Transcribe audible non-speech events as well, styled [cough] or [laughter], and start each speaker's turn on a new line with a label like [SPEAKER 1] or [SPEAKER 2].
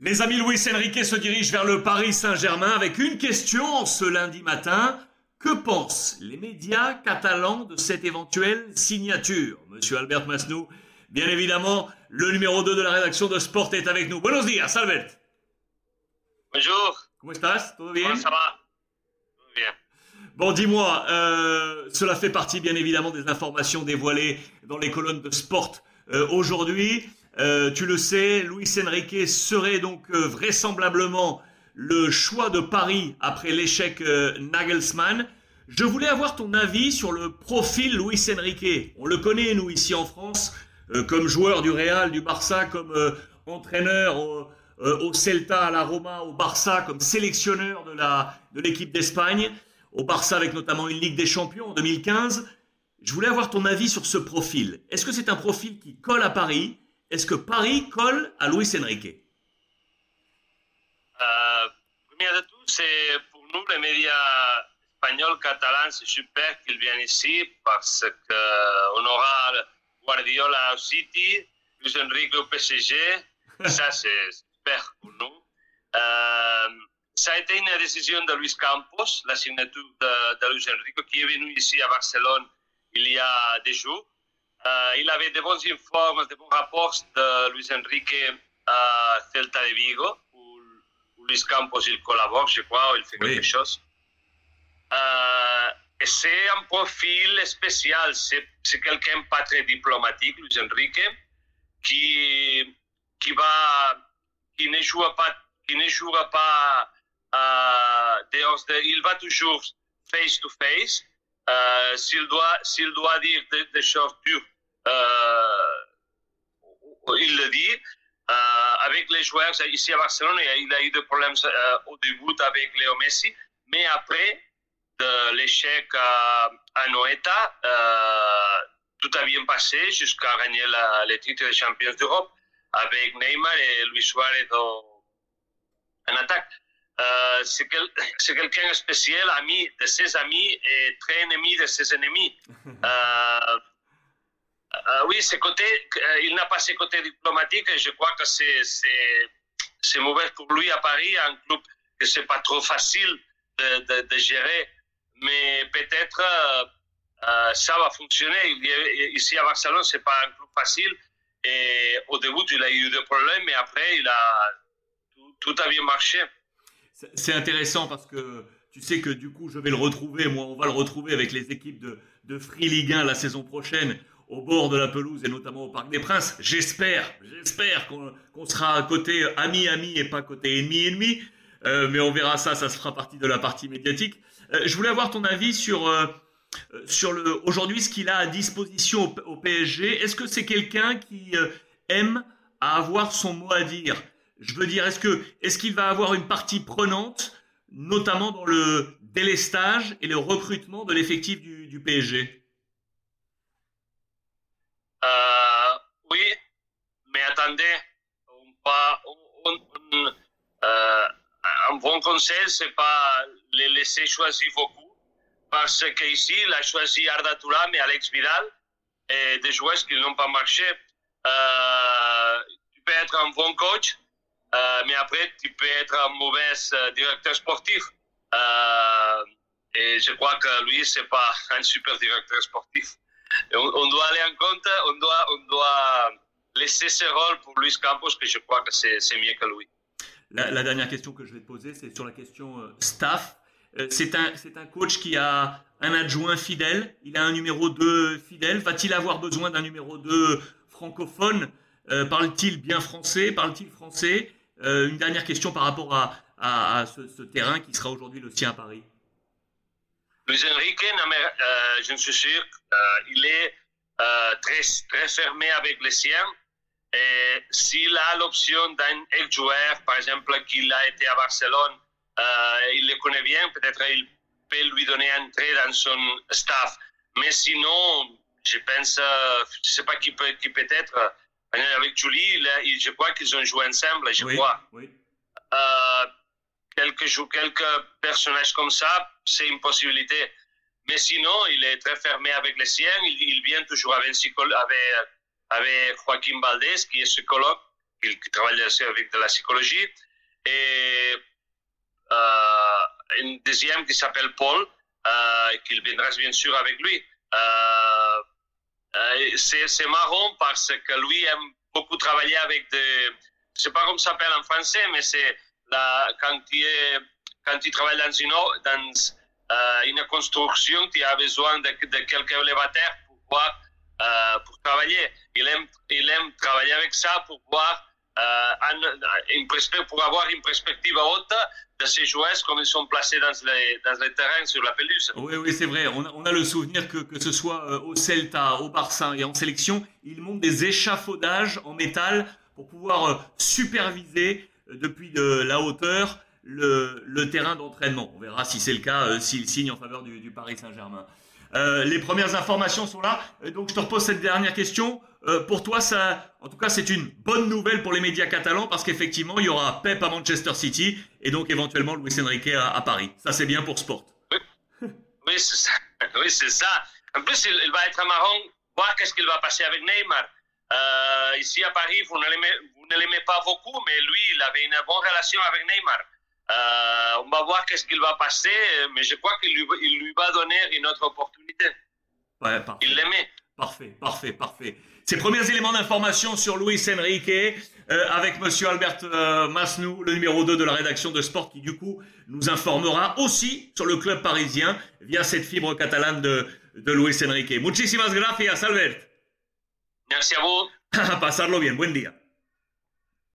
[SPEAKER 1] Les amis, Luis Enrique se dirige vers le Paris Saint-Germain avec une question ce lundi matin. Que pensent les médias catalans de cette éventuelle signature? Monsieur Albert Masnou, bien évidemment, le numéro 2 de la rédaction de Sport est avec nous. Buenos días, Albert.
[SPEAKER 2] Bonjour.
[SPEAKER 1] ¿Cómo estás? ¿Todo bien?
[SPEAKER 2] Comment ça va? Tout bien.
[SPEAKER 1] Bon, dis-moi, euh, cela fait partie bien évidemment des informations dévoilées dans les colonnes de Sport euh, aujourd'hui. Euh, tu le sais, Luis Enrique serait donc euh, vraisemblablement le choix de Paris après l'échec euh, Nagelsmann. Je voulais avoir ton avis sur le profil Luis Enrique. On le connaît, nous, ici en France, comme joueur du Real, du Barça, comme entraîneur au, Celta, à la Roma, au Barça, comme sélectionneur de l'équipe d'Espagne, au Barça avec notamment une Ligue des Champions en 2015. Je voulais avoir ton avis sur ce profil. Est-ce que c'est un profil qui colle à Paris? Est-ce que Paris colle à Luis Enrique
[SPEAKER 2] Euh, de tout, c'est pour nous, les médias espagnols, catalans, c'est super qu'ils viennent ici parce qu'on aura Guardiola au City, Luis Enrique au PSG. [laughs] Ça, c'est super pour nous. Euh, ça a été une décision de Luis Campos, la signature de, de Luis Enrique, qui est venu ici à Barcelone il y a des jours. Euh, il avait de bons informes, de bons rapports de Luis Enrique à Celta de Vigo, où, où Luis Campos il collabore, je crois, il fait
[SPEAKER 1] Oui.
[SPEAKER 2] quelque chose. Euh, et c'est un profil spécial, c'est quelqu'un pas très diplomatique, Luis Enrique, qui, qui, va, qui ne jouera pas, qui ne jouera pas euh, dehors de- il va toujours face to face. Euh, s'il doit, s'il doit dire des, choses dures, euh, il le dit. Euh, avec les joueurs ici à Barcelone, il a, eu des problèmes au début avec Léo Messi, mais après l'échec à, à Noeta, tout a bien passé jusqu'à gagner la, le titre de champion d'Europe avec Neymar et Luis Suarez en attaque. Euh, c'est quel- [laughs] quelqu'un de spécial, ami de ses amis et très ennemi de ses ennemis. [laughs] Euh, euh, oui, ce côté, il n'a pas ce côté diplomatique et je crois que c'est mauvais pour lui à Paris, un club que c'est pas trop facile de, de, de gérer, mais peut-être euh, ça va fonctionner. Ici à Barcelone, c'est pas un club facile et au début, il a eu des problèmes, mais après, il a tout, tout a bien marché.
[SPEAKER 1] C'est- intéressant parce que tu sais que du coup, je vais le retrouver. Moi, on va le retrouver avec les équipes de, de Free Ligue 1 la saison prochaine au bord de la pelouse et notamment au Parc des Princes. J'espère, j'espère qu'on sera à côté ami-ami et pas côté ennemi-ennemi. Euh, mais on verra ça, ça se fera partie de la partie médiatique. Euh, je voulais avoir ton avis sur euh, aujourd'hui ce qu'il a à disposition au, au PSG. Est-ce que c'est quelqu'un qui aime à avoir son mot à dire? Je veux dire, est-ce que est-ce qu'il va avoir une partie prenante, notamment dans le délestage et le recrutement de l'effectif du, PSG
[SPEAKER 2] Euh, oui, mais attendez, on pas, euh, un bon conseil, c'est pas les laisser choisir beaucoup, parce qu'ici, il a choisi Arda Turam et Alex Vidal, et des joueurs qui n'ont pas marché. Euh, tu peux être un bon coach, euh, mais après, tu peux être un mauvais euh, directeur sportif. Euh, et je crois que lui, c'est pas [laughs] un super directeur sportif. On, doit aller en compte, on doit, on doit laisser ce rôle pour Luis Campos, que je crois que c'est mieux que lui.
[SPEAKER 1] la, dernière question que je vais te poser, c'est sur la question staff. C'est un un coach qui a un adjoint fidèle. Il a un numéro 2 fidèle. Va-t-il avoir besoin d'un numéro 2 francophone? Parle-t-il bien français? Parle-t-il français? Euh, Une dernière question par rapport à, ce, terrain qui sera aujourd'hui le sien à Paris.
[SPEAKER 2] Luis Enrique, euh, je suis sûr, euh, il est euh, très, très fermé avec les siens. Et s'il a l'option d'un ex-joueur, par exemple, qu'il a été à Barcelone, il le connaît bien, peut-être il peut lui donner un trait dans son staff. Mais sinon, je pense, je ne sais pas qui peut, qui peut être. Euh, Avec Julie, là, je crois qu'ils ont joué ensemble, je
[SPEAKER 1] oui,
[SPEAKER 2] crois.
[SPEAKER 1] oui.
[SPEAKER 2] Euh, quelques, personnages comme ça, c'est une possibilité. Mais sinon, il est très fermé avec les siens. Il, il vient toujours avec, un psycholo- avec, avec Joaquin Valdés, qui est psychologue. il travaille aussi avec de la psychologie. Et euh, un deuxième qui s'appelle Paul, euh, qu'il viendra bien sûr avec lui. Euh, euh, c'est marrant parce que lui aime beaucoup travailler avec des. Je ne sais pas comment ça s'appelle en français, mais c'est quand, tu es, quand tu travailles dans une, dans, euh, une construction, tu as besoin de, quelques élévateurs pour, voir, euh, pour travailler. Il aime, il aime travailler avec ça pour voir une pour avoir une perspective haute de ces joueurs comme ils sont placés dans les, dans les terrains sur la pelouse.
[SPEAKER 1] Oui, oui, c'est vrai. On a, le souvenir que, que ce soit euh, au Celta, au Barça et en sélection, ils montent des échafaudages en métal pour pouvoir euh, superviser depuis de la hauteur le, le terrain d'entraînement. On verra si c'est le cas, s'il signe en faveur du Paris Saint-Germain. Euh, les premières informations sont là. Donc, je te repose cette dernière question. Euh, pour toi, ça, en tout cas, c'est une bonne nouvelle pour les médias catalans parce qu'effectivement, il y aura Pep à Manchester City et donc éventuellement Luis Enrique à, Paris. Ça, c'est bien pour Sport.
[SPEAKER 2] Oui, c'est ça. [laughs] Oui, ça. En plus, il, va être marrant voir qu'est-ce qu'il va passer avec Neymar. Euh, ici à Paris, vous ne l'aimez pas beaucoup, mais lui, il avait une bonne relation avec Neymar. Euh, on va voir qu'est-ce qu'il va passer, mais je crois qu'il lui, il lui va donner une autre opportunité.
[SPEAKER 1] Ouais, parfait.
[SPEAKER 2] Il l'aimait.
[SPEAKER 1] Parfait, parfait, parfait. Ces premiers éléments d'information sur Luis Enrique euh, avec Monsieur Albert euh, Masnou, le numéro 2 de la rédaction de Sport, qui du coup nous informera aussi sur le club parisien via cette fibre catalane de, de Luis Enrique. Muchísimas gracias, Albert.
[SPEAKER 2] Merci à vous. [laughs]
[SPEAKER 1] Pasarlo bien. Buen día.